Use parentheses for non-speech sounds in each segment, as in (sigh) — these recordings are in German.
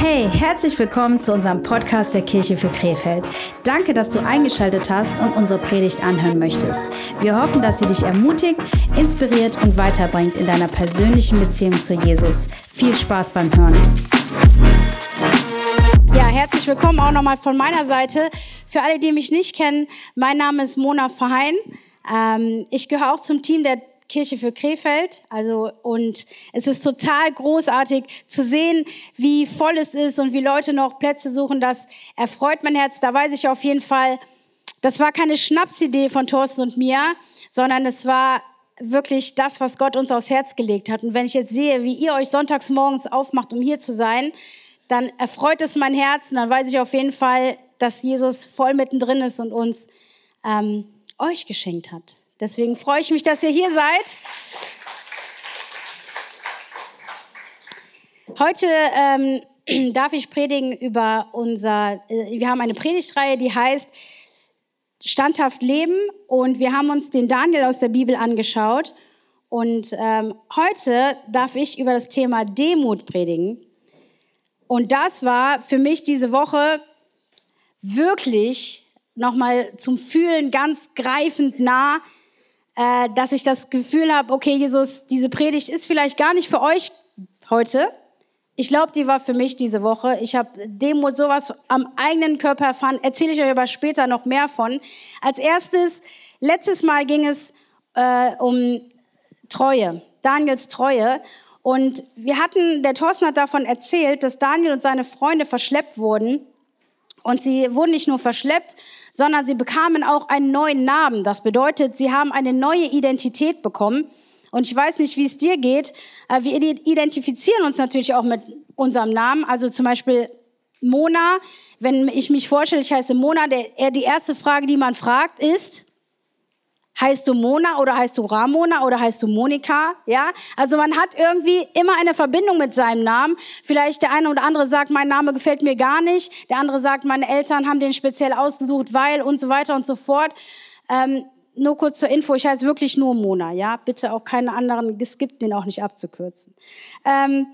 Hey, herzlich willkommen zu unserem Podcast der Kirche für Krefeld. Danke, dass du eingeschaltet hast und unsere Predigt anhören möchtest. Wir hoffen, dass sie dich ermutigt, inspiriert und weiterbringt in deiner persönlichen Beziehung zu Jesus. Viel Spaß beim Hören. Ja, herzlich willkommen auch nochmal von meiner Seite. Für alle, die mich nicht kennen, mein Name ist Mona Verheyen. Ähm, ich gehöre auch zum Team der Kirche für Krefeld. Also, und es ist total großartig zu sehen, wie voll es ist und wie Leute noch Plätze suchen. Das erfreut mein Herz. Da weiß ich auf jeden Fall, das war keine Schnapsidee von Thorsten und mir, sondern es war wirklich das, was Gott uns aufs Herz gelegt hat. Und wenn ich jetzt sehe, wie ihr euch sonntags morgens aufmacht, um hier zu sein, dann erfreut es mein Herz und dann weiß ich auf jeden Fall, dass Jesus voll mittendrin ist und uns ähm, euch geschenkt hat. Deswegen freue ich mich, dass ihr hier seid. Heute ähm, (clears throat) darf ich predigen über unser, äh, wir haben eine Predigtreihe, die heißt Standhaft Leben und wir haben uns den Daniel aus der Bibel angeschaut. Und ähm, heute darf ich über das Thema Demut predigen. Und das war für mich diese Woche wirklich nochmal zum Fühlen ganz greifend nah, äh, dass ich das Gefühl habe, okay, Jesus, diese Predigt ist vielleicht gar nicht für euch heute. Ich glaube, die war für mich diese Woche. Ich habe Demut sowas am eigenen Körper erfahren. Erzähle ich euch aber später noch mehr von. Als erstes, letztes Mal ging es äh, um Treue, Daniels Treue. Und wir hatten, der Thorsten hat davon erzählt, dass Daniel und seine Freunde verschleppt wurden. Und sie wurden nicht nur verschleppt, sondern sie bekamen auch einen neuen Namen. Das bedeutet, sie haben eine neue Identität bekommen. Und ich weiß nicht, wie es dir geht. Äh, wir identifizieren uns natürlich auch mit unserem Namen. Also zum Beispiel Mona. Wenn ich mich vorstelle, ich heiße Mona, der, die erste Frage, die man fragt, ist, Heißt du Mona oder heißt du Ramona oder heißt du Monika? Ja, also man hat irgendwie immer eine Verbindung mit seinem Namen. Vielleicht der eine oder andere sagt, mein Name gefällt mir gar nicht. Der andere sagt, meine Eltern haben den speziell ausgesucht, weil und so weiter und so fort. Ähm, nur kurz zur Info, ich heiße wirklich nur Mona, ja. Bitte auch keine anderen, es gibt den auch nicht abzukürzen. Ähm,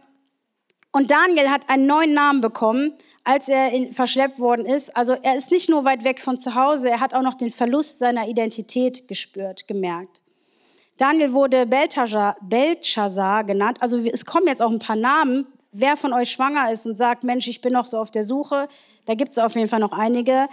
und Daniel hat einen neuen Namen bekommen, als er verschleppt worden ist. Also er ist nicht nur weit weg von zu Hause, er hat auch noch den Verlust seiner Identität gespürt, gemerkt. Daniel wurde Belshazzar genannt. Also es kommen jetzt auch ein paar Namen. Wer von euch schwanger ist und sagt, Mensch, ich bin noch so auf der Suche, da gibt es auf jeden Fall noch einige.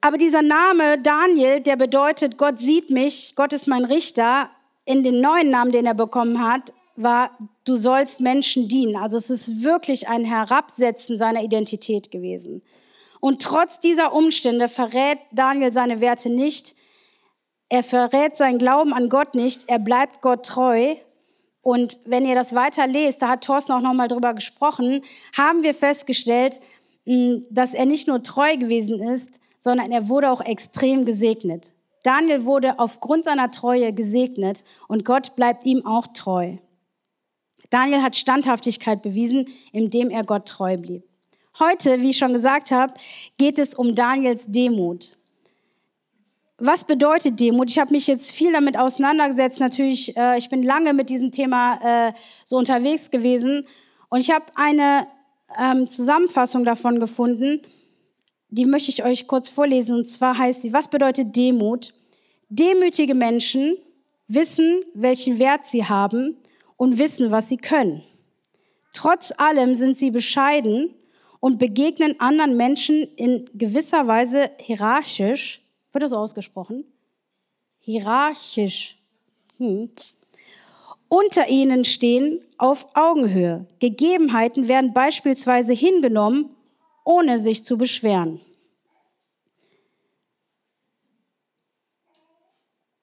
Aber dieser Name Daniel, der bedeutet, Gott sieht mich, Gott ist mein Richter. In den neuen Namen, den er bekommen hat, war, du sollst Menschen dienen. Also es ist wirklich ein Herabsetzen seiner Identität gewesen. Und trotz dieser Umstände verrät Daniel seine Werte nicht. Er verrät seinen Glauben an Gott nicht. Er bleibt Gott treu. Und wenn ihr das weiter lest, da hat Thorsten auch nochmal drüber gesprochen, haben wir festgestellt, hm, dass er nicht nur treu gewesen ist, sondern er wurde auch extrem gesegnet. Daniel wurde aufgrund seiner Treue gesegnet und Gott bleibt ihm auch treu. Daniel hat Standhaftigkeit bewiesen, indem er Gott treu blieb. Heute, wie ich schon gesagt habe, geht es um Daniels Demut. Was bedeutet Demut? Ich habe mich jetzt viel damit auseinandergesetzt. Natürlich, äh, ich bin lange mit diesem Thema äh, so unterwegs gewesen und ich habe eine ähm, Zusammenfassung davon gefunden. Die möchte ich euch kurz vorlesen. Und zwar heißt sie: Was bedeutet Demut? Demütige Menschen wissen, welchen Wert sie haben und wissen, was sie können. Trotz allem sind sie bescheiden und begegnen anderen Menschen in gewisser Weise hierarchisch. Wird das ausgesprochen? Hierarchisch. Hm. Unter ihnen stehen auf Augenhöhe. Gegebenheiten werden beispielsweise hingenommen, ohne sich zu beschweren.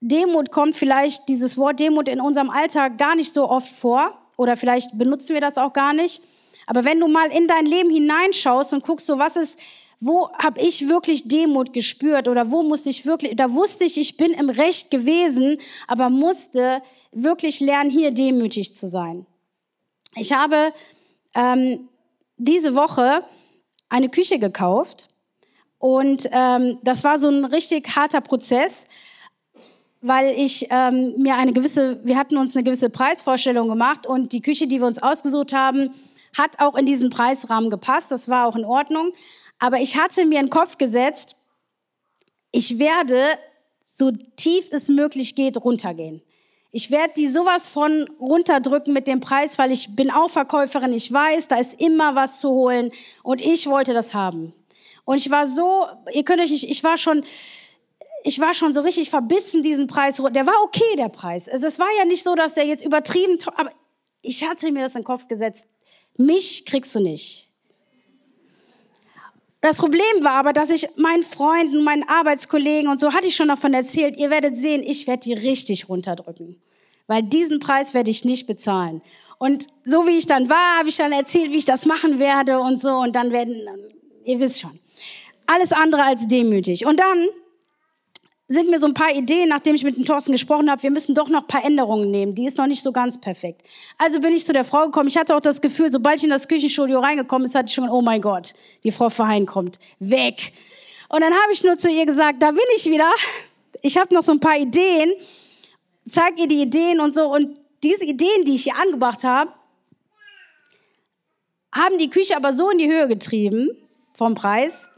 Demut kommt vielleicht, dieses Wort Demut in unserem Alltag gar nicht so oft vor oder vielleicht benutzen wir das auch gar nicht. Aber wenn du mal in dein Leben hineinschaust und guckst, so was ist, wo habe ich wirklich Demut gespürt oder wo musste ich wirklich, da wusste ich, ich bin im Recht gewesen, aber musste wirklich lernen, hier demütig zu sein. Ich habe ähm, diese Woche eine Küche gekauft und ähm, das war so ein richtig harter Prozess weil ich ähm, mir eine gewisse, wir hatten uns eine gewisse Preisvorstellung gemacht und die Küche, die wir uns ausgesucht haben, hat auch in diesen Preisrahmen gepasst, das war auch in Ordnung. Aber ich hatte mir in den Kopf gesetzt, ich werde, so tief es möglich geht, runtergehen. Ich werde die sowas von runterdrücken mit dem Preis, weil ich bin auch Verkäuferin, ich weiß, da ist immer was zu holen und ich wollte das haben. Und ich war so, ihr könnt euch nicht, ich war schon, ich war schon so richtig verbissen, diesen Preis. Der war okay, der Preis. Also es war ja nicht so, dass der jetzt übertrieben, aber ich hatte mir das in den Kopf gesetzt. Mich kriegst du nicht. Das Problem war aber, dass ich meinen Freunden, meinen Arbeitskollegen und so hatte ich schon davon erzählt, ihr werdet sehen, ich werde die richtig runterdrücken. Weil diesen Preis werde ich nicht bezahlen. Und so wie ich dann war, habe ich dann erzählt, wie ich das machen werde und so. Und dann werden, ihr wisst schon, alles andere als demütig. Und dann sind mir so ein paar Ideen, nachdem ich mit dem Thorsten gesprochen habe, wir müssen doch noch ein paar Änderungen nehmen. Die ist noch nicht so ganz perfekt. Also bin ich zu der Frau gekommen. Ich hatte auch das Gefühl, sobald ich in das Küchenstudio reingekommen ist, hatte ich schon, oh mein Gott, die Frau Verheyen kommt. Weg. Und dann habe ich nur zu ihr gesagt, da bin ich wieder. Ich habe noch so ein paar Ideen. Zeig ihr die Ideen und so. Und diese Ideen, die ich hier angebracht habe, haben die Küche aber so in die Höhe getrieben vom Preis,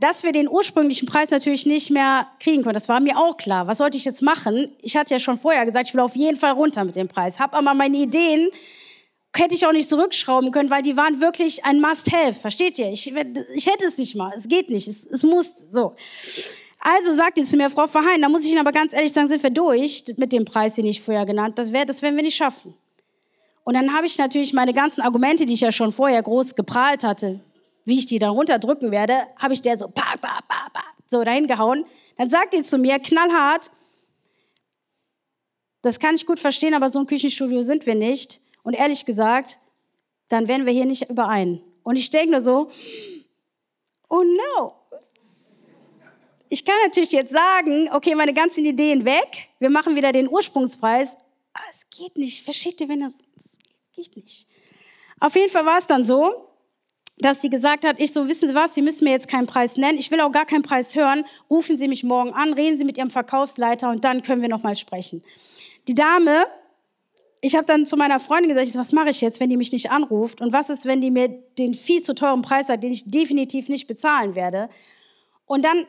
dass wir den ursprünglichen Preis natürlich nicht mehr kriegen können. Das war mir auch klar. Was sollte ich jetzt machen? Ich hatte ja schon vorher gesagt, ich will auf jeden Fall runter mit dem Preis. Hab aber meine Ideen hätte ich auch nicht zurückschrauben können, weil die waren wirklich ein Must-Have. Versteht ihr? Ich, ich hätte es nicht mal. Es geht nicht. Es, es muss so. Also sagte zu mir, Frau Verheyen, da muss ich Ihnen aber ganz ehrlich sagen, sind wir durch mit dem Preis, den ich vorher genannt. Das, wär, das werden wir nicht schaffen. Und dann habe ich natürlich meine ganzen Argumente, die ich ja schon vorher groß geprahlt hatte, wie ich die dann runterdrücken werde, habe ich der so, pa, pa, pa, pa, so reingehauen. Dann sagt die zu mir, knallhart, das kann ich gut verstehen, aber so ein Küchenstudio sind wir nicht. Und ehrlich gesagt, dann werden wir hier nicht überein. Und ich denke nur so, oh no. Ich kann natürlich jetzt sagen, okay, meine ganzen Ideen weg, wir machen wieder den Ursprungspreis. Aber es geht nicht, versteht ihr, wenn das, das geht nicht. Auf jeden Fall war es dann so, dass sie gesagt hat, ich so, wissen Sie was, Sie müssen mir jetzt keinen Preis nennen, ich will auch gar keinen Preis hören, rufen Sie mich morgen an, reden Sie mit Ihrem Verkaufsleiter und dann können wir nochmal sprechen. Die Dame, ich habe dann zu meiner Freundin gesagt, was mache ich jetzt, wenn die mich nicht anruft und was ist, wenn die mir den viel zu teuren Preis sagt, den ich definitiv nicht bezahlen werde. Und dann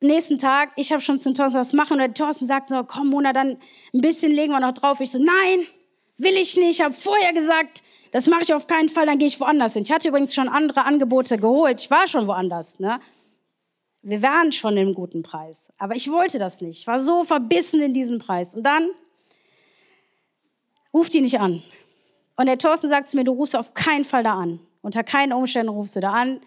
nächsten Tag, ich habe schon zum Thorsten was machen und der Thorsten sagt so, komm Mona, dann ein bisschen legen wir noch drauf. Ich so, nein, will ich nicht, ich habe vorher gesagt, das mache ich auf keinen Fall, dann gehe ich woanders hin. Ich hatte übrigens schon andere Angebote geholt, ich war schon woanders. Ne? Wir waren schon im guten Preis, aber ich wollte das nicht. Ich war so verbissen in diesem Preis. Und dann ruft die nicht an. Und der Thorsten sagt zu mir, du rufst auf keinen Fall da an. Unter keinen Umständen rufst du da an.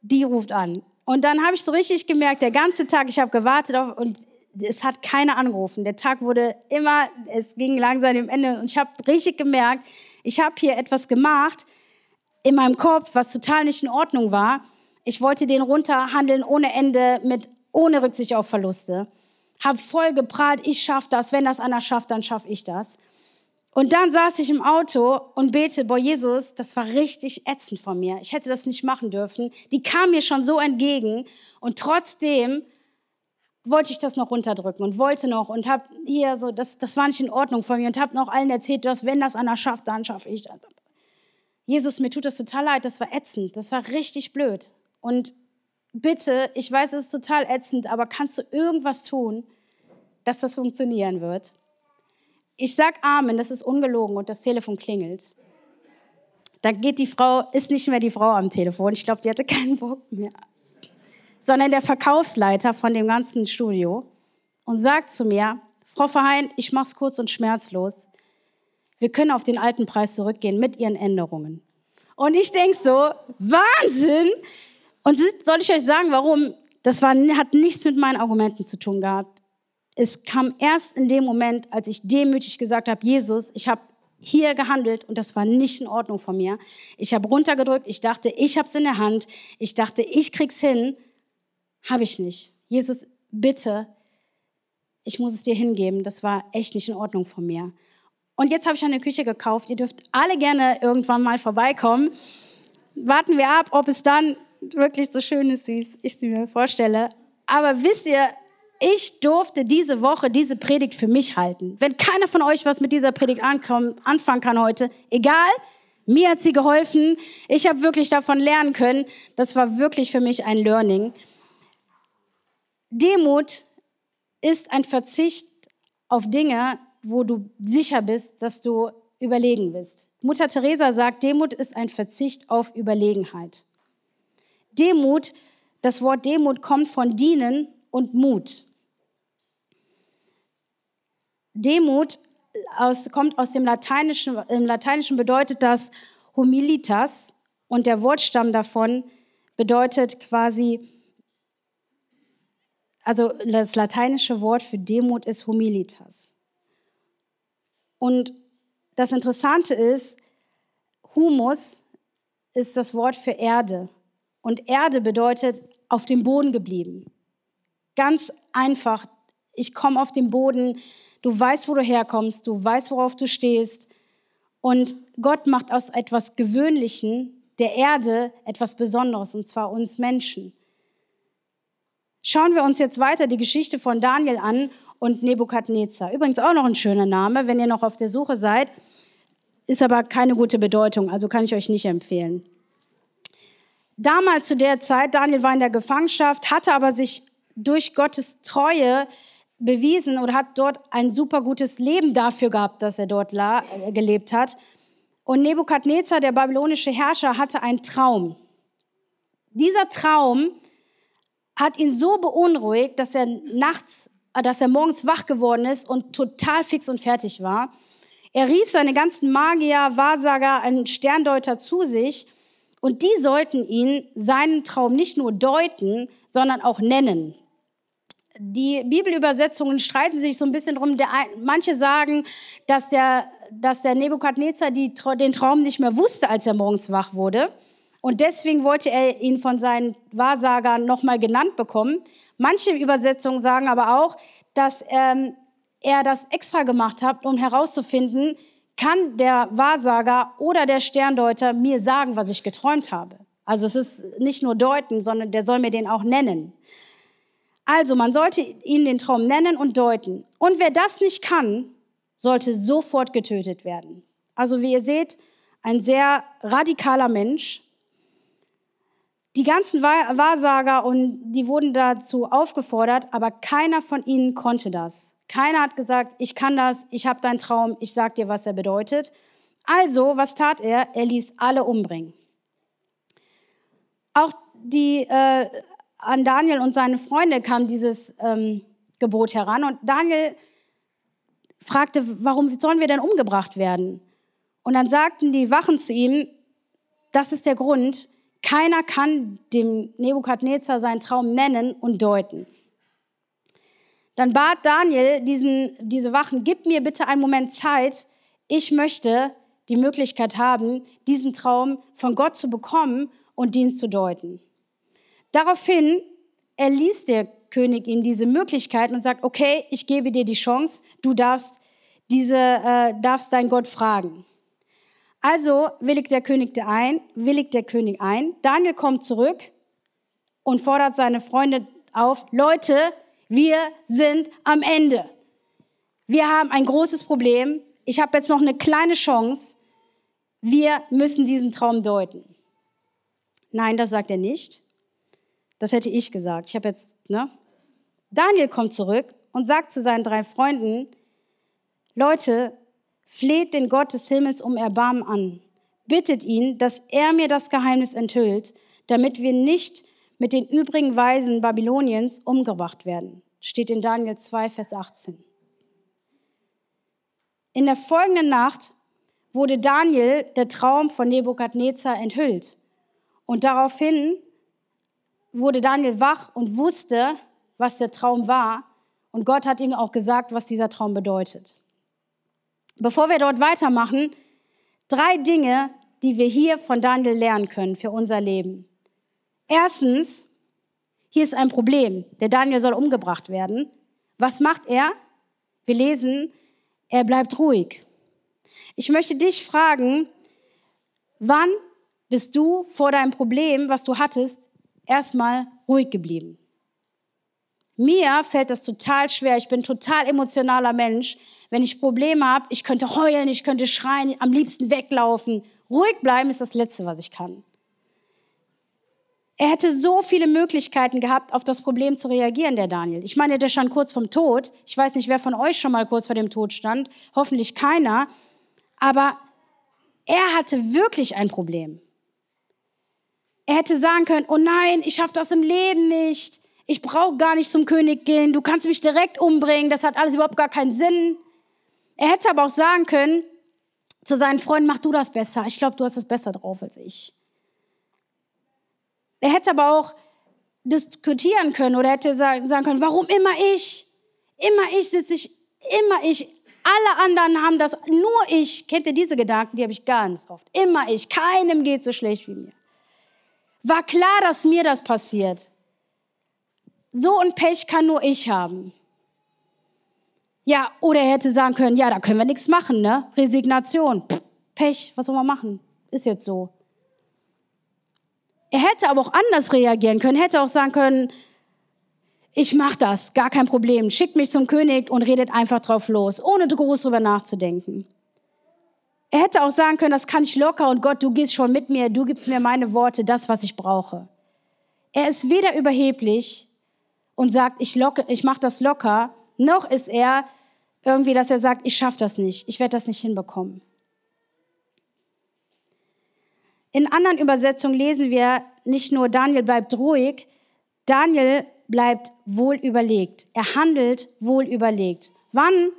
Die ruft an. Und dann habe ich so richtig gemerkt, der ganze Tag, ich habe gewartet auf, und es hat keiner angerufen. Der Tag wurde immer, es ging langsam dem Ende und ich habe richtig gemerkt, ich habe hier etwas gemacht in meinem Kopf, was total nicht in Ordnung war. Ich wollte den runterhandeln ohne Ende, mit ohne Rücksicht auf Verluste. Hab voll geprahlt, ich schaff das. Wenn das einer schafft, dann schaff ich das. Und dann saß ich im Auto und bete, boah, Jesus, das war richtig ätzend von mir. Ich hätte das nicht machen dürfen. Die kam mir schon so entgegen und trotzdem wollte ich das noch runterdrücken und wollte noch und habe hier so, das, das war nicht in Ordnung von mir und habe noch allen erzählt, dass wenn das einer schafft, dann schaffe ich das. Jesus, mir tut das total leid, das war ätzend, das war richtig blöd. Und bitte, ich weiß, es ist total ätzend, aber kannst du irgendwas tun, dass das funktionieren wird? Ich sag Amen, das ist ungelogen und das Telefon klingelt. Dann geht die Frau, ist nicht mehr die Frau am Telefon. Ich glaube, die hatte keinen Bock mehr sondern der Verkaufsleiter von dem ganzen Studio und sagt zu mir, Frau Verheyen, ich mache es kurz und schmerzlos. Wir können auf den alten Preis zurückgehen mit Ihren Änderungen. Und ich denke so, Wahnsinn! Und soll ich euch sagen, warum? Das war, hat nichts mit meinen Argumenten zu tun gehabt. Es kam erst in dem Moment, als ich demütig gesagt habe, Jesus, ich habe hier gehandelt und das war nicht in Ordnung von mir. Ich habe runtergedrückt, ich dachte, ich habe es in der Hand, ich dachte, ich krieg's hin habe ich nicht. Jesus, bitte, ich muss es dir hingeben. Das war echt nicht in Ordnung von mir. Und jetzt habe ich eine Küche gekauft. Ihr dürft alle gerne irgendwann mal vorbeikommen. Warten wir ab, ob es dann wirklich so schön ist, wie ich es mir vorstelle. Aber wisst ihr, ich durfte diese Woche diese Predigt für mich halten. Wenn keiner von euch was mit dieser Predigt anfangen kann heute, egal, Mir hat sie geholfen. Ich habe wirklich davon lernen können. Das war wirklich für mich ein Learning. Demut ist ein Verzicht auf Dinge, wo du sicher bist, dass du überlegen bist. Mutter Teresa sagt, Demut ist ein Verzicht auf Überlegenheit. Demut, das Wort Demut kommt von dienen und Mut. Demut aus, kommt aus dem Lateinischen, im Lateinischen bedeutet das Humilitas und der Wortstamm davon bedeutet quasi, also das lateinische Wort für Demut ist Humilitas. Und das Interessante ist, Humus ist das Wort für Erde. Und Erde bedeutet auf dem Boden geblieben. Ganz einfach, ich komme auf den Boden, du weißt, wo du herkommst, du weißt, worauf du stehst. Und Gott macht aus etwas Gewöhnlichen der Erde etwas Besonderes, und zwar uns Menschen. Schauen wir uns jetzt weiter die Geschichte von Daniel an und Nebukadnezar. Übrigens auch noch ein schöner Name, wenn ihr noch auf der Suche seid, ist aber keine gute Bedeutung, also kann ich euch nicht empfehlen. Damals zu der Zeit, Daniel war in der Gefangenschaft, hatte aber sich durch Gottes Treue bewiesen oder hat dort ein super gutes Leben dafür gehabt, dass er dort äh, gelebt hat. Und Nebukadnezar, der babylonische Herrscher, hatte einen Traum. Dieser Traum hat ihn so beunruhigt, dass er nachts, äh, dass er morgens wach geworden ist und total fix und fertig war. Er rief seine ganzen Magier, Wahrsager, einen Sterndeuter zu sich und die sollten ihn seinen Traum nicht nur deuten, sondern auch nennen die Bibelübersetzungen streiten sich so ein bisschen drum. Der, manche sagen, dass der, dass der Nebukadnezar die, den Traum nicht mehr wusste, als er morgens wach wurde. Und deswegen wollte er ihn von seinen Wahrsagern nochmal genannt bekommen. Manche Übersetzungen sagen aber auch, dass ähm, er das extra gemacht hat, um herauszufinden, kann der Wahrsager oder der Sterndeuter mir sagen, was ich geträumt habe. Also es ist nicht nur deuten, sondern der soll mir den auch nennen. Also man sollte ihn den Traum nennen und deuten. Und wer das nicht kann, sollte sofort getötet werden. Also wie ihr seht, ein sehr radikaler Mensch. Die ganzen Wahrsager und die wurden dazu aufgefordert, aber keiner von ihnen konnte das. Keiner hat gesagt, ich kann das, ich habe deinen Traum, ich sag dir, was er bedeutet. Also, was tat er? Er ließ alle umbringen. Auch die äh, an Daniel und seine Freunde kam dieses ähm, Gebot heran und Daniel fragte, warum sollen wir denn umgebracht werden? Und dann sagten die Wachen zu ihm, das ist der Grund, keiner kann dem Nebukadnezar seinen Traum nennen und deuten. Dann bat Daniel diesen, diese Wachen, gib mir bitte einen Moment Zeit, ich möchte die Möglichkeit haben, diesen Traum von Gott zu bekommen und ihn zu deuten. Daraufhin erließ der König ihm diese Möglichkeit und sagt, okay, ich gebe dir die Chance, du darfst, diese, äh, darfst deinen Gott fragen. Also willigt der König ein, willigt der König ein. Daniel kommt zurück und fordert seine Freunde auf, Leute, wir sind am Ende. Wir haben ein großes Problem. Ich habe jetzt noch eine kleine Chance. Wir müssen diesen Traum deuten. Nein, das sagt er nicht. Das hätte ich gesagt. Ich habe jetzt, ne? Daniel kommt zurück und sagt zu seinen drei Freunden, Leute, fleht den Gott des Himmels um Erbarmen an. Bittet ihn, dass er mir das Geheimnis enthüllt, damit wir nicht mit den übrigen Weisen Babyloniens umgebracht werden. Steht in Daniel 2, Vers 18. In der folgenden Nacht wurde Daniel der Traum von Nebukadnezar enthüllt. Und daraufhin wurde Daniel wach und wusste, was der Traum war. Und Gott hat ihm auch gesagt, was dieser Traum bedeutet. Bevor wir dort weitermachen, drei Dinge, die wir hier von Daniel lernen können für unser Leben. Erstens, hier ist ein Problem. Der Daniel soll umgebracht werden. Was macht er? Wir lesen, er bleibt ruhig. Ich möchte dich fragen, wann bist du vor deinem Problem, was du hattest, erstmal ruhig geblieben. Mir fällt das total schwer. Ich bin total emotionaler Mensch. Wenn ich Probleme habe, ich könnte heulen, ich könnte schreien, am liebsten weglaufen. Ruhig bleiben ist das Letzte, was ich kann. Er hätte so viele Möglichkeiten gehabt, auf das Problem zu reagieren, der Daniel. Ich meine, der stand kurz vom Tod. Ich weiß nicht, wer von euch schon mal kurz vor dem Tod stand. Hoffentlich keiner. Aber er hatte wirklich ein Problem. Er hätte sagen können, oh nein, ich schaffe das im Leben nicht. Ich brauche gar nicht zum König gehen. Du kannst mich direkt umbringen. Das hat alles überhaupt gar keinen Sinn. Er hätte aber auch sagen können zu seinen Freunden, mach du das besser. Ich glaube, du hast es besser drauf als ich. Er hätte aber auch diskutieren können oder hätte sagen können, warum immer ich? Immer ich sitze ich, immer ich. Alle anderen haben das, nur ich. Kennt ihr diese Gedanken? Die habe ich ganz oft. Immer ich. Keinem geht so schlecht wie mir. War klar, dass mir das passiert. So ein Pech kann nur ich haben. Ja, oder er hätte sagen können, ja, da können wir nichts machen, ne? Resignation. Pech, was soll man machen? Ist jetzt so. Er hätte aber auch anders reagieren können, hätte auch sagen können, ich mach das, gar kein Problem. Schickt mich zum König und redet einfach drauf los, ohne groß drüber nachzudenken. Er hätte auch sagen können, das kann ich locker und Gott, du gehst schon mit mir, du gibst mir meine Worte, das, was ich brauche. Er ist weder überheblich und sagt, ich, locke, ich mache das locker, noch ist er irgendwie, dass er sagt, ich schaffe das nicht, ich werde das nicht hinbekommen. In anderen Übersetzungen lesen wir nicht nur, Daniel bleibt ruhig, Daniel bleibt wohl überlegt. Er handelt wohl überlegt. Wann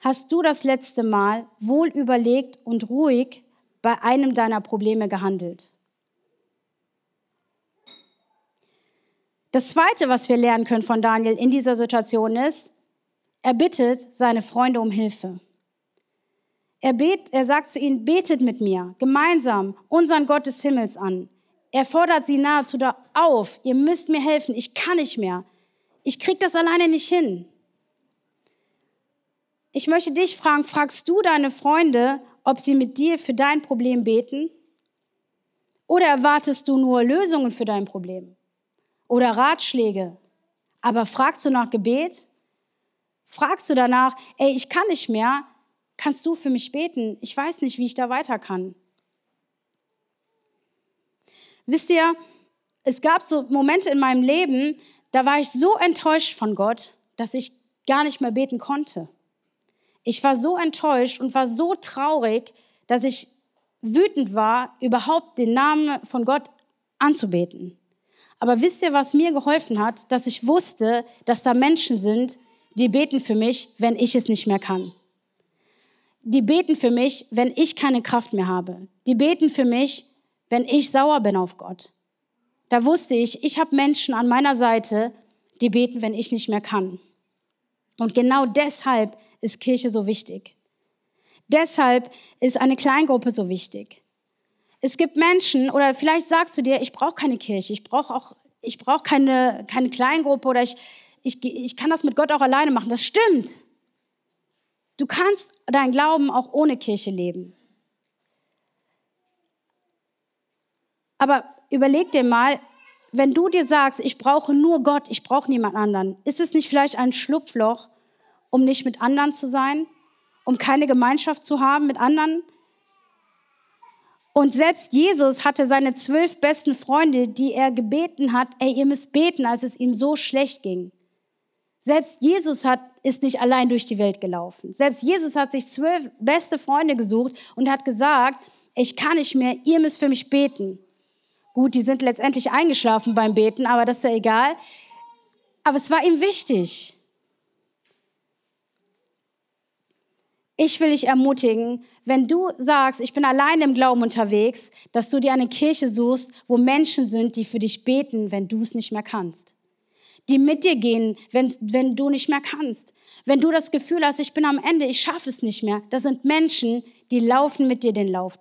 hast du das letzte Mal wohl überlegt und ruhig bei einem deiner Probleme gehandelt? Das Zweite, was wir lernen können von Daniel in dieser Situation ist, er bittet seine Freunde um Hilfe. Er, bet, er sagt zu ihnen, betet mit mir gemeinsam unseren Gott des Himmels an. Er fordert sie nahezu da auf, ihr müsst mir helfen, ich kann nicht mehr. Ich krieg das alleine nicht hin. Ich möchte dich fragen, fragst du deine Freunde, ob sie mit dir für dein Problem beten? Oder erwartest du nur Lösungen für dein Problem? Oder Ratschläge? Aber fragst du nach Gebet? Fragst du danach, ey, ich kann nicht mehr, kannst du für mich beten? Ich weiß nicht, wie ich da weiter kann. Wisst ihr, es gab so Momente in meinem Leben, da war ich so enttäuscht von Gott, dass ich gar nicht mehr beten konnte. Ich war so enttäuscht und war so traurig, dass ich wütend war, überhaupt den Namen von Gott anzubeten. Aber wisst ihr, was mir geholfen hat? Dass ich wusste, dass da Menschen sind, die beten für mich, wenn ich es nicht mehr kann. Die beten für mich, wenn ich keine Kraft mehr habe. Die beten für mich, wenn ich sauer bin auf Gott. Da wusste ich, ich habe Menschen an meiner Seite, die beten, wenn ich nicht mehr kann. Und genau deshalb ist Kirche so wichtig. Deshalb ist eine Kleingruppe so wichtig. Es gibt Menschen, oder vielleicht sagst du dir, ich brauche keine Kirche, ich brauche auch, ich brauche keine, keine Kleingruppe oder ich, ich, ich kann das mit Gott auch alleine machen. Das stimmt. Du kannst deinen Glauben auch ohne Kirche leben. Aber überleg dir mal, wenn du dir sagst, ich brauche nur Gott, ich brauche niemand anderen, ist es nicht vielleicht ein Schlupfloch, um nicht mit anderen zu sein, um keine Gemeinschaft zu haben mit anderen? Und selbst Jesus hatte seine zwölf besten Freunde, die er gebeten hat, ey, ihr müsst beten, als es ihm so schlecht ging. Selbst Jesus hat, ist nicht allein durch die Welt gelaufen. Selbst Jesus hat sich zwölf beste Freunde gesucht und hat gesagt, ich kann nicht mehr, ihr müsst für mich beten. Gut, die sind letztendlich eingeschlafen beim Beten, aber das ist ja egal. Aber es war ihm wichtig. Ich will dich ermutigen, wenn du sagst, ich bin allein im Glauben unterwegs, dass du dir eine Kirche suchst, wo Menschen sind, die für dich beten, wenn du es nicht mehr kannst. Die mit dir gehen, wenn, wenn du nicht mehr kannst. Wenn du das Gefühl hast, ich bin am Ende, ich schaffe es nicht mehr. Das sind Menschen, die laufen mit dir den Lauf.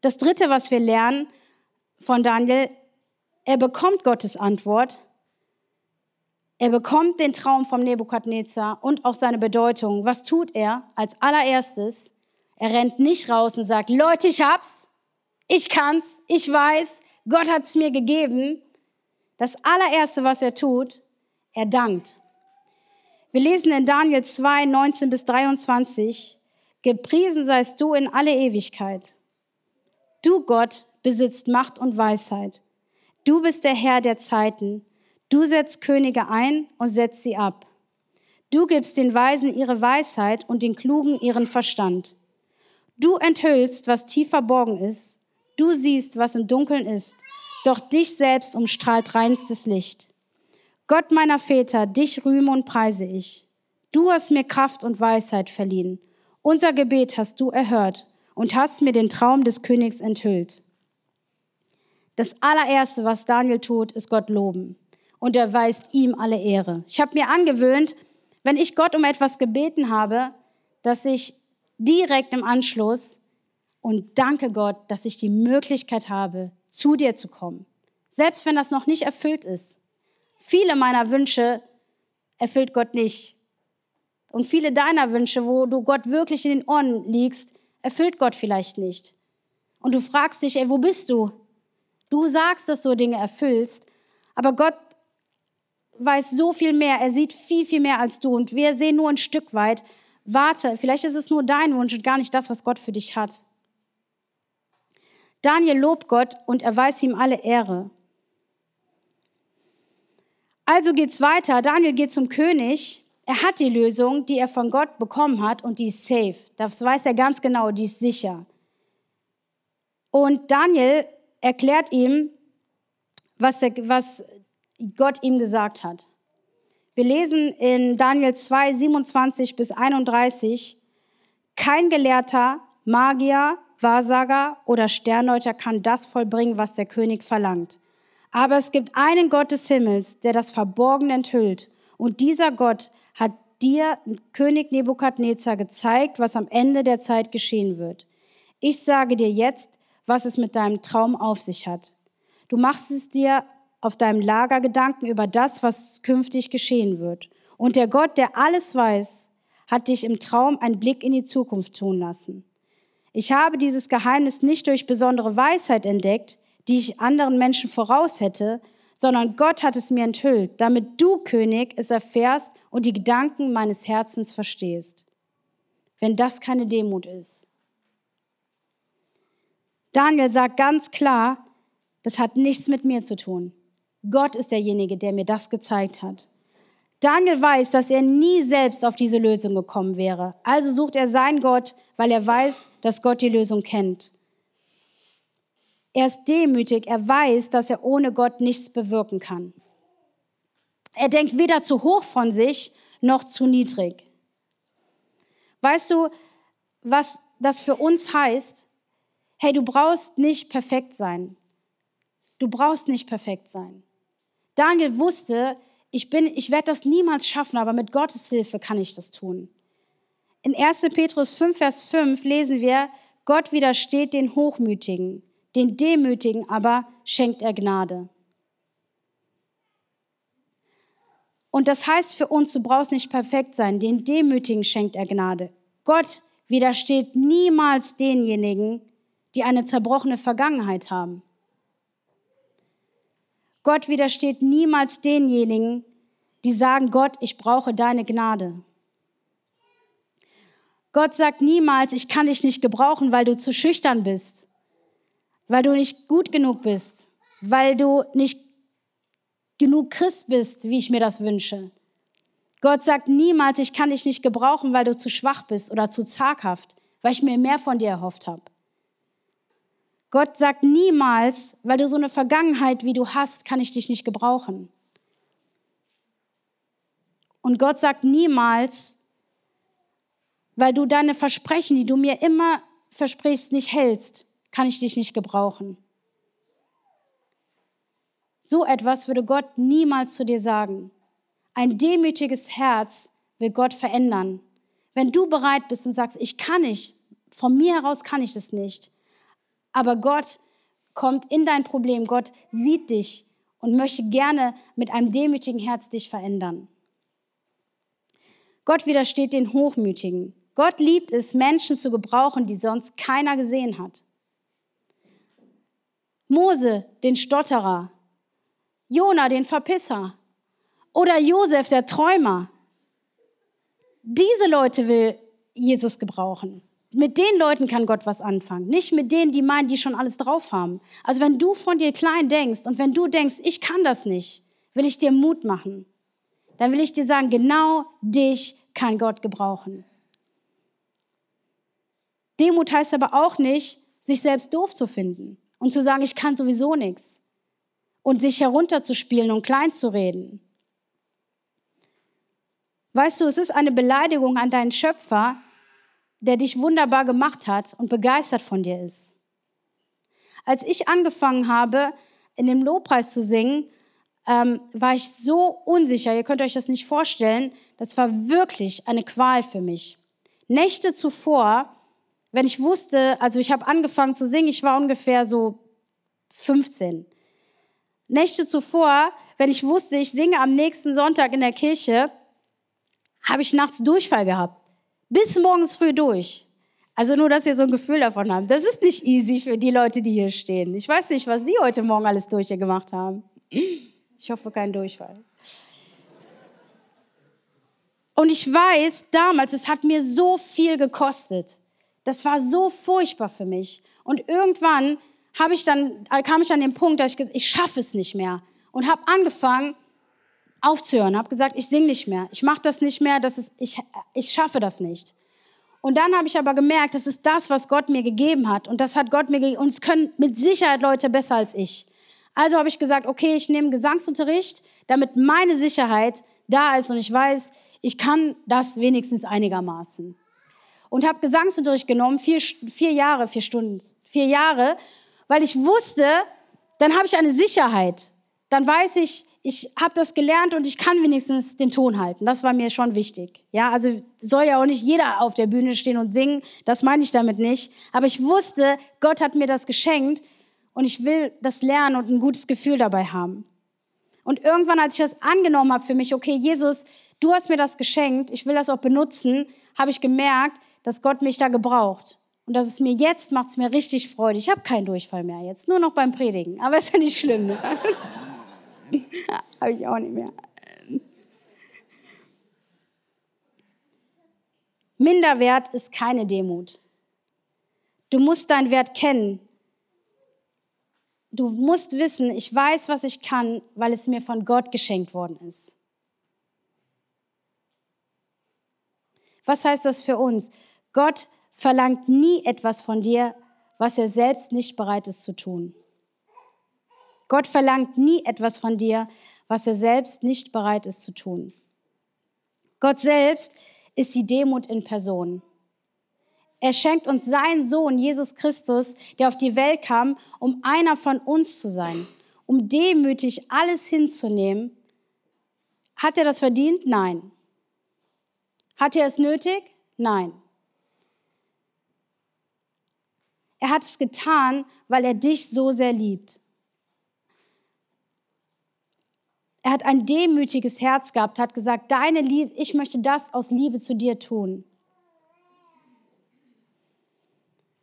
Das Dritte, was wir lernen von Daniel, er bekommt Gottes Antwort. Er bekommt den Traum vom Nebukadnezar und auch seine Bedeutung. Was tut er als allererstes? Er rennt nicht raus und sagt, Leute, ich hab's, ich kann's, ich weiß, Gott hat es mir gegeben. Das allererste, was er tut, er dankt. Wir lesen in Daniel 2, 19 bis 23, Gepriesen seist du in alle Ewigkeit. Du, Gott, besitzt Macht und Weisheit. Du bist der Herr der Zeiten. Du setzt Könige ein und setzt sie ab. Du gibst den Weisen ihre Weisheit und den Klugen ihren Verstand. Du enthüllst, was tief verborgen ist. Du siehst, was im Dunkeln ist. Doch dich selbst umstrahlt reinstes Licht. Gott meiner Väter, dich rühme und preise ich. Du hast mir Kraft und Weisheit verliehen. Unser Gebet hast du erhört und hast mir den Traum des Königs enthüllt. Das allererste, was Daniel tut, ist Gott loben. Und er weist ihm alle Ehre. Ich habe mir angewöhnt, wenn ich Gott um etwas gebeten habe, dass ich direkt im Anschluss und danke Gott, dass ich die Möglichkeit habe, zu dir zu kommen. Selbst wenn das noch nicht erfüllt ist. Viele meiner Wünsche erfüllt Gott nicht. Und viele deiner Wünsche, wo du Gott wirklich in den Ohren liegst, erfüllt Gott vielleicht nicht. Und du fragst dich, ey, wo bist du? Du sagst, dass du Dinge erfüllst, aber Gott weiß so viel mehr. Er sieht viel, viel mehr als du. Und wir sehen nur ein Stück weit. Warte, vielleicht ist es nur dein Wunsch und gar nicht das, was Gott für dich hat. Daniel lobt Gott und erweist ihm alle Ehre. Also geht's weiter. Daniel geht zum König. Er hat die Lösung, die er von Gott bekommen hat und die ist safe. Das weiß er ganz genau, die ist sicher. Und Daniel erklärt ihm, was, der, was Gott ihm gesagt hat. Wir lesen in Daniel 2, 27 bis 31, kein Gelehrter, Magier, Wahrsager oder Sterndeuter kann das vollbringen, was der König verlangt. Aber es gibt einen Gott des Himmels, der das Verborgene enthüllt. Und dieser Gott hat dir, König Nebukadnezar, gezeigt, was am Ende der Zeit geschehen wird. Ich sage dir jetzt, was es mit deinem Traum auf sich hat. Du machst es dir auf deinem Lager Gedanken über das, was künftig geschehen wird. Und der Gott, der alles weiß, hat dich im Traum einen Blick in die Zukunft tun lassen. Ich habe dieses Geheimnis nicht durch besondere Weisheit entdeckt, die ich anderen Menschen voraus hätte, sondern Gott hat es mir enthüllt, damit du, König, es erfährst und die Gedanken meines Herzens verstehst. Wenn das keine Demut ist. Daniel sagt ganz klar, das hat nichts mit mir zu tun. Gott ist derjenige, der mir das gezeigt hat. Daniel weiß, dass er nie selbst auf diese Lösung gekommen wäre. Also sucht er seinen Gott, weil er weiß, dass Gott die Lösung kennt. Er ist demütig, er weiß, dass er ohne Gott nichts bewirken kann. Er denkt weder zu hoch von sich noch zu niedrig. Weißt du, was das für uns heißt? Hey, du brauchst nicht perfekt sein. Du brauchst nicht perfekt sein. Daniel wusste, ich, bin, ich werde das niemals schaffen, aber mit Gottes Hilfe kann ich das tun. In 1. Petrus 5, Vers 5 lesen wir, Gott widersteht den Hochmütigen, den Demütigen aber schenkt er Gnade. Und das heißt für uns, du brauchst nicht perfekt sein, den Demütigen schenkt er Gnade. Gott widersteht niemals denjenigen, die eine zerbrochene Vergangenheit haben. Gott widersteht niemals denjenigen, die sagen, Gott, ich brauche deine Gnade. Gott sagt niemals, ich kann dich nicht gebrauchen, weil du zu schüchtern bist, weil du nicht gut genug bist, weil du nicht genug Christ bist, wie ich mir das wünsche. Gott sagt niemals, ich kann dich nicht gebrauchen, weil du zu schwach bist oder zu zaghaft, weil ich mir mehr von dir erhofft habe. Gott sagt niemals, weil du so eine Vergangenheit wie du hast, kann ich dich nicht gebrauchen. Und Gott sagt niemals, weil du deine Versprechen, die du mir immer versprichst, nicht hältst, kann ich dich nicht gebrauchen. So etwas würde Gott niemals zu dir sagen. Ein demütiges Herz will Gott verändern. Wenn du bereit bist und sagst, ich kann nicht, von mir heraus kann ich das nicht, aber Gott kommt in dein Problem. Gott sieht dich und möchte gerne mit einem demütigen Herz dich verändern. Gott widersteht den Hochmütigen. Gott liebt es, Menschen zu gebrauchen, die sonst keiner gesehen hat. Mose, den Stotterer, Jona, den Verpisser oder Josef, der Träumer. Diese Leute will Jesus gebrauchen. Mit den Leuten kann Gott was anfangen, nicht mit denen, die meinen, die schon alles drauf haben. Also wenn du von dir klein denkst und wenn du denkst, ich kann das nicht, will ich dir Mut machen. Dann will ich dir sagen, genau dich kann Gott gebrauchen. Demut heißt aber auch nicht, sich selbst doof zu finden und zu sagen, ich kann sowieso nichts und sich herunterzuspielen und klein zu reden. Weißt du, es ist eine Beleidigung an deinen Schöpfer, der dich wunderbar gemacht hat und begeistert von dir ist. Als ich angefangen habe, in dem Lobpreis zu singen, ähm, war ich so unsicher, ihr könnt euch das nicht vorstellen, das war wirklich eine Qual für mich. Nächte zuvor, wenn ich wusste, also ich habe angefangen zu singen, ich war ungefähr so 15. Nächte zuvor, wenn ich wusste, ich singe am nächsten Sonntag in der Kirche, habe ich nachts Durchfall gehabt bis morgens früh durch. Also nur, dass ihr so ein Gefühl davon habt. Das ist nicht easy für die Leute, die hier stehen. Ich weiß nicht, was die heute Morgen alles durchgemacht haben. Ich hoffe, kein Durchfall. Und ich weiß, damals, es hat mir so viel gekostet. Das war so furchtbar für mich. Und irgendwann ich dann, kam ich an den Punkt, dass ich, ich schaffe es nicht mehr. Und habe angefangen, aufzuhören, habe gesagt, ich singe nicht mehr, ich mache das nicht mehr, das ist, ich, ich schaffe das nicht. Und dann habe ich aber gemerkt, das ist das, was Gott mir gegeben hat. Und das hat Gott mir gegeben. Und es können mit Sicherheit Leute besser als ich. Also habe ich gesagt, okay, ich nehme Gesangsunterricht, damit meine Sicherheit da ist und ich weiß, ich kann das wenigstens einigermaßen. Und habe Gesangsunterricht genommen, vier, vier Jahre, vier Stunden, vier Jahre, weil ich wusste, dann habe ich eine Sicherheit. Dann weiß ich, ich habe das gelernt und ich kann wenigstens den Ton halten. Das war mir schon wichtig. Ja, also soll ja auch nicht jeder auf der Bühne stehen und singen. Das meine ich damit nicht. Aber ich wusste, Gott hat mir das geschenkt und ich will das lernen und ein gutes Gefühl dabei haben. Und irgendwann, als ich das angenommen habe für mich, okay, Jesus, du hast mir das geschenkt, ich will das auch benutzen, habe ich gemerkt, dass Gott mich da gebraucht. Und dass es mir jetzt macht es mir richtig Freude. Ich habe keinen Durchfall mehr jetzt, nur noch beim Predigen. Aber (laughs) ist ja nicht schlimm. Ne? (laughs) Habe ich auch nicht mehr. Minderwert ist keine Demut. Du musst deinen Wert kennen. Du musst wissen, ich weiß, was ich kann, weil es mir von Gott geschenkt worden ist. Was heißt das für uns? Gott verlangt nie etwas von dir, was er selbst nicht bereit ist zu tun. Gott verlangt nie etwas von dir, was er selbst nicht bereit ist zu tun. Gott selbst ist die Demut in Person. Er schenkt uns seinen Sohn, Jesus Christus, der auf die Welt kam, um einer von uns zu sein, um demütig alles hinzunehmen. Hat er das verdient? Nein. Hat er es nötig? Nein. Er hat es getan, weil er dich so sehr liebt. Er hat ein demütiges Herz gehabt, hat gesagt, deine Liebe, ich möchte das aus Liebe zu dir tun.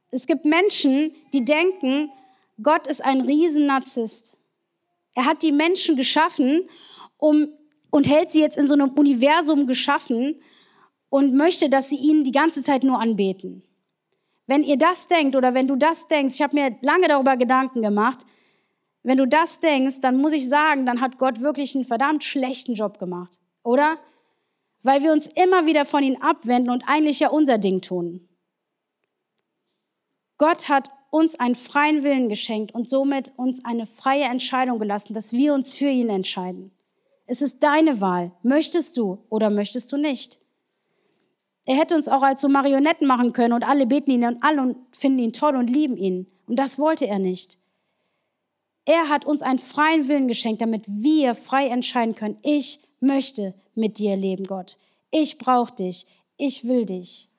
Es gibt Menschen, die denken, Gott ist ein Riesennarzisst. Er hat die Menschen geschaffen um, und hält sie jetzt in so einem Universum geschaffen und möchte, dass sie ihn die ganze Zeit nur anbeten. Wenn ihr das denkt oder wenn du das denkst, ich habe mir lange darüber Gedanken gemacht, wenn du das denkst, dann muss ich sagen, dann hat Gott wirklich einen verdammt schlechten Job gemacht, oder? Weil wir uns immer wieder von ihm abwenden und eigentlich ja unser Ding tun. Gott hat uns einen freien Willen geschenkt und somit uns eine freie Entscheidung gelassen, dass wir uns für ihn entscheiden. Es ist deine Wahl. Möchtest du oder möchtest du nicht? Er hätte uns auch als so Marionetten machen können und alle beten ihn und alle finden ihn toll und lieben ihn. Und das wollte er nicht. Er hat uns einen freien Willen geschenkt, damit wir frei entscheiden können. Ich möchte mit dir leben, Gott. Ich brauche dich. Ich will dich.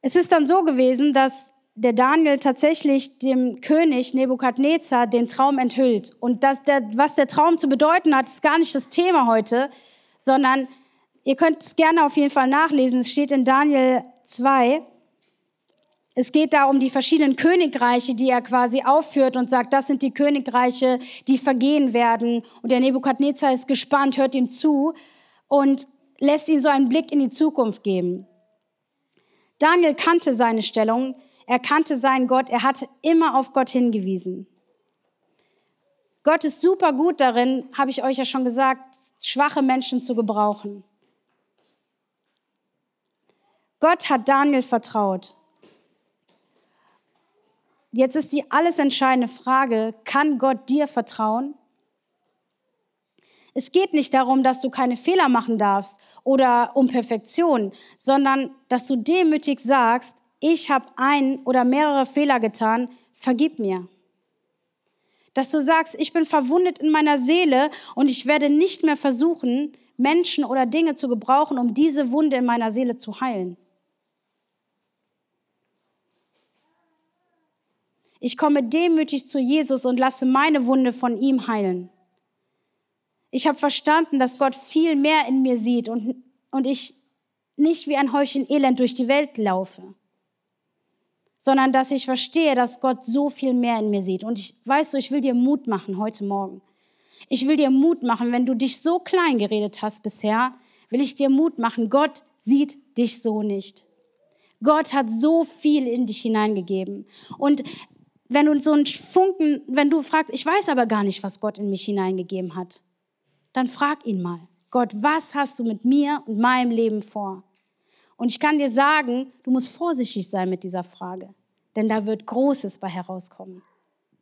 Es ist dann so gewesen, dass der Daniel tatsächlich dem König Nebukadnezar den Traum enthüllt. Und das, der, was der Traum zu bedeuten hat, ist gar nicht das Thema heute, sondern ihr könnt es gerne auf jeden Fall nachlesen. Es steht in Daniel 2. Es geht da um die verschiedenen Königreiche, die er quasi aufführt und sagt, das sind die Königreiche, die vergehen werden. Und der Nebukadnezar ist gespannt, hört ihm zu und lässt ihn so einen Blick in die Zukunft geben. Daniel kannte seine Stellung, er kannte seinen Gott, er hatte immer auf Gott hingewiesen. Gott ist super gut darin, habe ich euch ja schon gesagt, schwache Menschen zu gebrauchen. Gott hat Daniel vertraut. Jetzt ist die alles entscheidende Frage, kann Gott dir vertrauen? Es geht nicht darum, dass du keine Fehler machen darfst oder um Perfektion, sondern dass du demütig sagst, ich habe ein oder mehrere Fehler getan, vergib mir. Dass du sagst, ich bin verwundet in meiner Seele und ich werde nicht mehr versuchen, Menschen oder Dinge zu gebrauchen, um diese Wunde in meiner Seele zu heilen. Ich komme demütig zu Jesus und lasse meine Wunde von ihm heilen. Ich habe verstanden, dass Gott viel mehr in mir sieht und, und ich nicht wie ein Häufchen Elend durch die Welt laufe, sondern dass ich verstehe, dass Gott so viel mehr in mir sieht. Und ich weißt du, ich will dir Mut machen heute Morgen. Ich will dir Mut machen, wenn du dich so klein geredet hast bisher, will ich dir Mut machen. Gott sieht dich so nicht. Gott hat so viel in dich hineingegeben. Und wenn du so einen Funken, wenn du fragst, ich weiß aber gar nicht, was Gott in mich hineingegeben hat, dann frag ihn mal, Gott, was hast du mit mir und meinem Leben vor? Und ich kann dir sagen, du musst vorsichtig sein mit dieser Frage, denn da wird Großes bei herauskommen.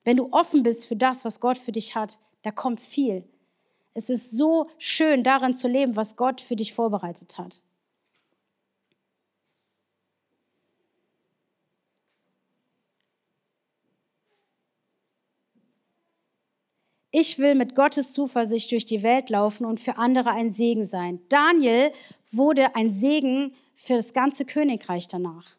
Wenn du offen bist für das, was Gott für dich hat, da kommt viel. Es ist so schön, darin zu leben, was Gott für dich vorbereitet hat. Ich will mit Gottes Zuversicht durch die Welt laufen und für andere ein Segen sein. Daniel wurde ein Segen für das ganze Königreich danach.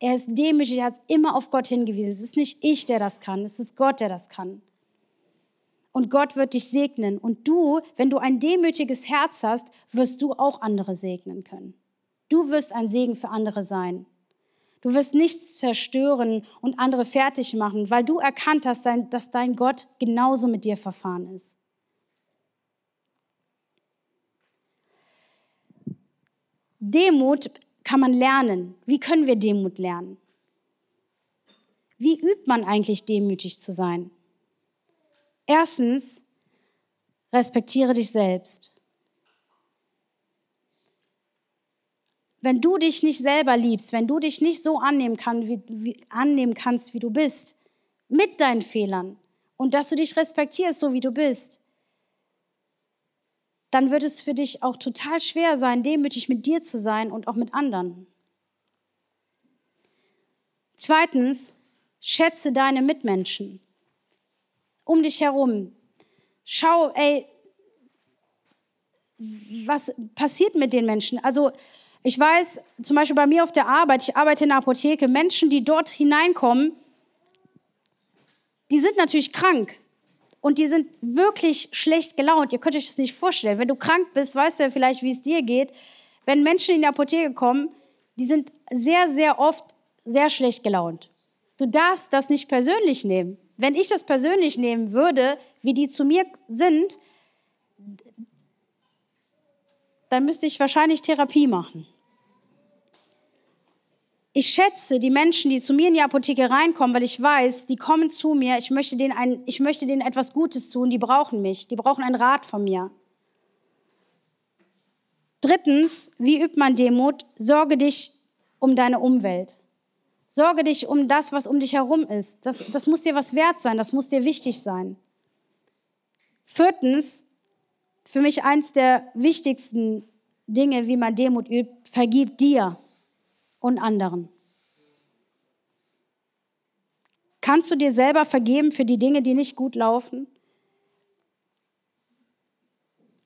Er ist demütig, er hat immer auf Gott hingewiesen. Es ist nicht ich, der das kann, es ist Gott, der das kann. Und Gott wird dich segnen. Und du, wenn du ein demütiges Herz hast, wirst du auch andere segnen können. Du wirst ein Segen für andere sein. Du wirst nichts zerstören und andere fertig machen, weil du erkannt hast, dass dein Gott genauso mit dir verfahren ist. Demut kann man lernen. Wie können wir Demut lernen? Wie übt man eigentlich demütig zu sein? Erstens, respektiere dich selbst. Wenn du dich nicht selber liebst, wenn du dich nicht so annehmen, kann, wie, wie, annehmen kannst, wie du bist, mit deinen Fehlern und dass du dich respektierst, so wie du bist, dann wird es für dich auch total schwer sein, demütig mit dir zu sein und auch mit anderen. Zweitens, schätze deine Mitmenschen um dich herum. Schau, ey, was passiert mit den Menschen? Also ich weiß, zum Beispiel bei mir auf der Arbeit, ich arbeite in der Apotheke, Menschen, die dort hineinkommen, die sind natürlich krank und die sind wirklich schlecht gelaunt. Ihr könnt euch das nicht vorstellen. Wenn du krank bist, weißt du ja vielleicht, wie es dir geht. Wenn Menschen in die Apotheke kommen, die sind sehr, sehr oft sehr schlecht gelaunt. Du darfst das nicht persönlich nehmen. Wenn ich das persönlich nehmen würde, wie die zu mir sind, dann müsste ich wahrscheinlich Therapie machen. Ich schätze die Menschen, die zu mir in die Apotheke reinkommen, weil ich weiß, die kommen zu mir, ich möchte denen, ein, ich möchte denen etwas Gutes tun, die brauchen mich, die brauchen einen Rat von mir. Drittens, wie übt man Demut? Sorge dich um deine Umwelt. Sorge dich um das, was um dich herum ist. Das, das muss dir was wert sein, das muss dir wichtig sein. Viertens, für mich eins der wichtigsten Dinge, wie man Demut übt, vergib dir und anderen. Kannst du dir selber vergeben für die Dinge, die nicht gut laufen?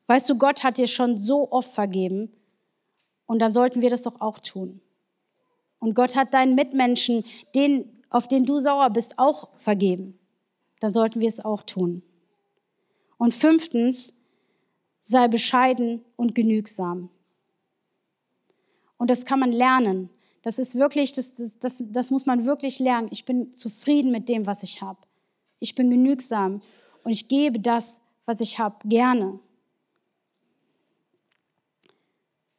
Weißt du, Gott hat dir schon so oft vergeben und dann sollten wir das doch auch tun. Und Gott hat deinen Mitmenschen, den, auf den du sauer bist, auch vergeben. Dann sollten wir es auch tun. Und fünftens, sei bescheiden und genügsam. Und das kann man lernen. Das ist wirklich, das, das, das, das muss man wirklich lernen. Ich bin zufrieden mit dem, was ich habe. Ich bin genügsam und ich gebe das, was ich habe, gerne.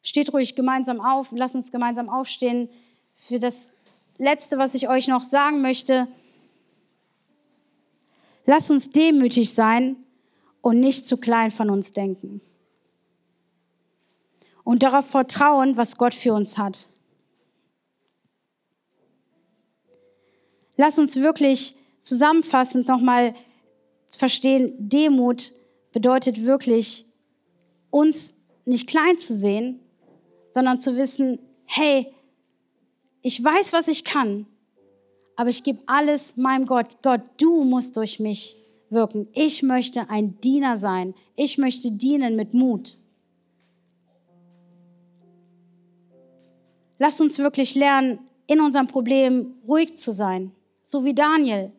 Steht ruhig gemeinsam auf, lasst uns gemeinsam aufstehen für das Letzte, was ich euch noch sagen möchte. Lasst uns demütig sein und nicht zu klein von uns denken. Und darauf vertrauen, was Gott für uns hat. Lass uns wirklich zusammenfassend nochmal verstehen, Demut bedeutet wirklich, uns nicht klein zu sehen, sondern zu wissen, hey, ich weiß, was ich kann, aber ich gebe alles meinem Gott. Gott, du musst durch mich wirken. Ich möchte ein Diener sein. Ich möchte dienen mit Mut. Lass uns wirklich lernen, in unserem Problem ruhig zu sein, so wie Daniel.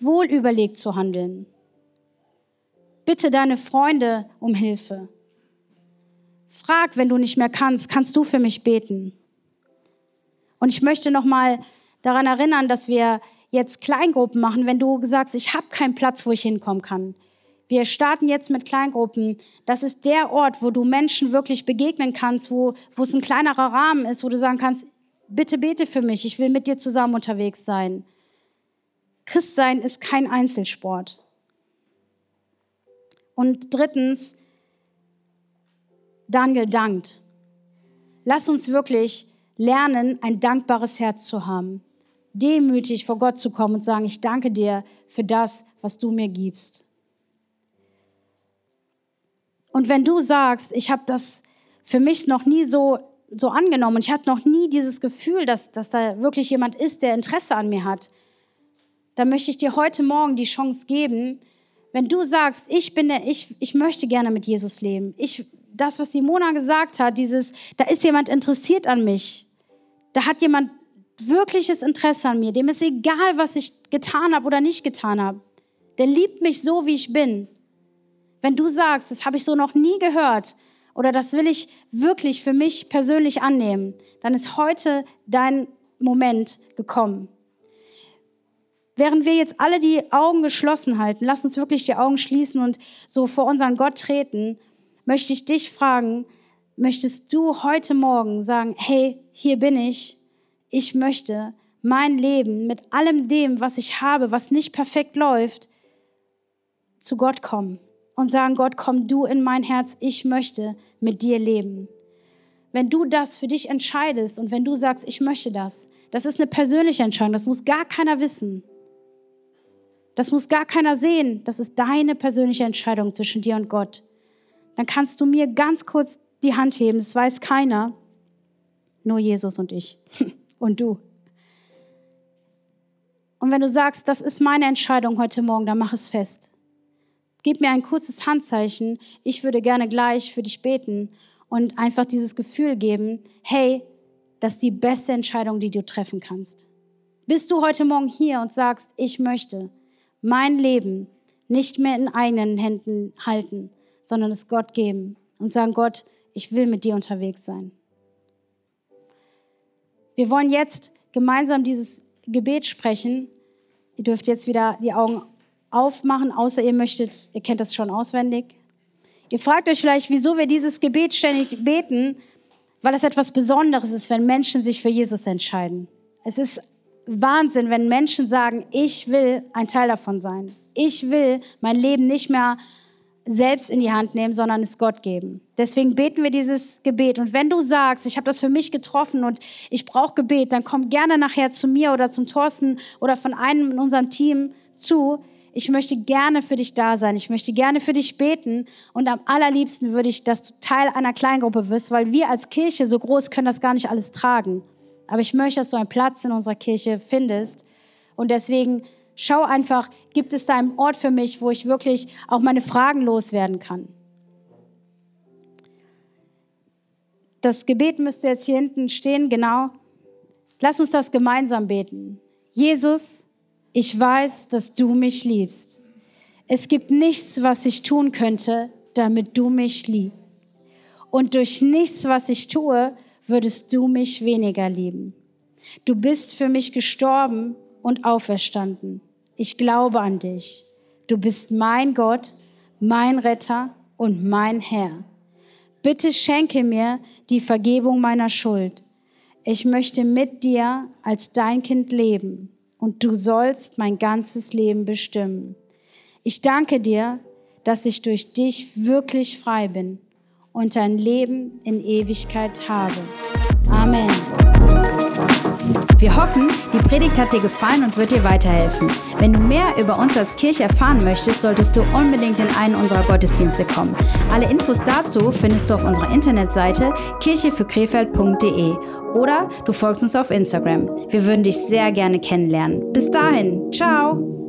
Wohlüberlegt zu handeln. Bitte deine Freunde um Hilfe. Frag, wenn du nicht mehr kannst, kannst du für mich beten? Und ich möchte noch mal daran erinnern, dass wir jetzt Kleingruppen machen, wenn du sagst, ich habe keinen Platz, wo ich hinkommen kann. Wir starten jetzt mit Kleingruppen. Das ist der Ort, wo du Menschen wirklich begegnen kannst, wo, wo es ein kleinerer Rahmen ist, wo du sagen kannst, bitte bete für mich, ich will mit dir zusammen unterwegs sein. Christsein ist kein Einzelsport. Und drittens, Daniel dankt. Lass uns wirklich lernen, ein dankbares Herz zu haben demütig vor Gott zu kommen und sagen, ich danke dir für das, was du mir gibst. Und wenn du sagst, ich habe das für mich noch nie so, so angenommen und ich hatte noch nie dieses Gefühl, dass, dass da wirklich jemand ist, der Interesse an mir hat, dann möchte ich dir heute Morgen die Chance geben, wenn du sagst, ich bin der, ich, ich möchte gerne mit Jesus leben. Ich, das, was Simona gesagt hat, dieses, da ist jemand interessiert an mich. Da hat jemand wirkliches Interesse an mir. Dem ist egal, was ich getan habe oder nicht getan habe. Der liebt mich so, wie ich bin. Wenn du sagst, das habe ich so noch nie gehört oder das will ich wirklich für mich persönlich annehmen, dann ist heute dein Moment gekommen. Während wir jetzt alle die Augen geschlossen halten, lass uns wirklich die Augen schließen und so vor unseren Gott treten, möchte ich dich fragen, möchtest du heute Morgen sagen, hey, hier bin ich, ich möchte mein Leben mit allem dem, was ich habe, was nicht perfekt läuft, zu Gott kommen und sagen, Gott, komm du in mein Herz, ich möchte mit dir leben. Wenn du das für dich entscheidest und wenn du sagst, ich möchte das, das ist eine persönliche Entscheidung, das muss gar keiner wissen. Das muss gar keiner sehen. Das ist deine persönliche Entscheidung zwischen dir und Gott. Dann kannst du mir ganz kurz die Hand heben, das weiß keiner, nur Jesus und ich. (laughs) und du. Und wenn du sagst, das ist meine Entscheidung heute Morgen, dann mach es fest. Gib mir ein kurzes Handzeichen. Ich würde gerne gleich für dich beten und einfach dieses Gefühl geben, hey, das ist die beste Entscheidung, die du treffen kannst. Bist du heute Morgen hier und sagst, ich möchte mein Leben nicht mehr in eigenen Händen halten, sondern es Gott geben und sagen, Gott, ich will mit dir unterwegs sein. Wir wollen jetzt gemeinsam dieses Gebet sprechen. Ihr dürft jetzt wieder die Augen aufmachen, außer ihr möchtet, ihr kennt das schon auswendig. Ihr fragt euch vielleicht, wieso wir dieses Gebet ständig beten, weil es etwas Besonderes ist, wenn Menschen sich für Jesus entscheiden. Es ist Wahnsinn, wenn Menschen sagen, ich will ein Teil davon sein. Ich will mein Leben nicht mehr selbst in die Hand nehmen, sondern es Gott geben. Deswegen beten wir dieses Gebet. Und wenn du sagst, ich habe das für mich getroffen und ich brauche Gebet, dann komm gerne nachher zu mir oder zum Thorsten oder von einem in unserem Team zu. Ich möchte gerne für dich da sein. Ich möchte gerne für dich beten. Und am allerliebsten würde ich, dass du Teil einer Kleingruppe wirst, weil wir als Kirche so groß können das gar nicht alles tragen. Aber ich möchte, dass du einen Platz in unserer Kirche findest. Und deswegen Schau einfach, gibt es da einen Ort für mich, wo ich wirklich auch meine Fragen loswerden kann. Das Gebet müsste jetzt hier hinten stehen, genau. Lass uns das gemeinsam beten. Jesus, ich weiß, dass du mich liebst. Es gibt nichts, was ich tun könnte, damit du mich liebst. Und durch nichts, was ich tue, würdest du mich weniger lieben. Du bist für mich gestorben und auferstanden. Ich glaube an dich. Du bist mein Gott, mein Retter und mein Herr. Bitte schenke mir die Vergebung meiner Schuld. Ich möchte mit dir als dein Kind leben und du sollst mein ganzes Leben bestimmen. Ich danke dir, dass ich durch dich wirklich frei bin und ein Leben in Ewigkeit habe. Wir hoffen, die Predigt hat dir gefallen und wird dir weiterhelfen. Wenn du mehr über uns als Kirche erfahren möchtest, solltest du unbedingt in einen unserer Gottesdienste kommen. Alle Infos dazu findest du auf unserer Internetseite kircheführkrefeld.de oder du folgst uns auf Instagram. Wir würden dich sehr gerne kennenlernen. Bis dahin, ciao!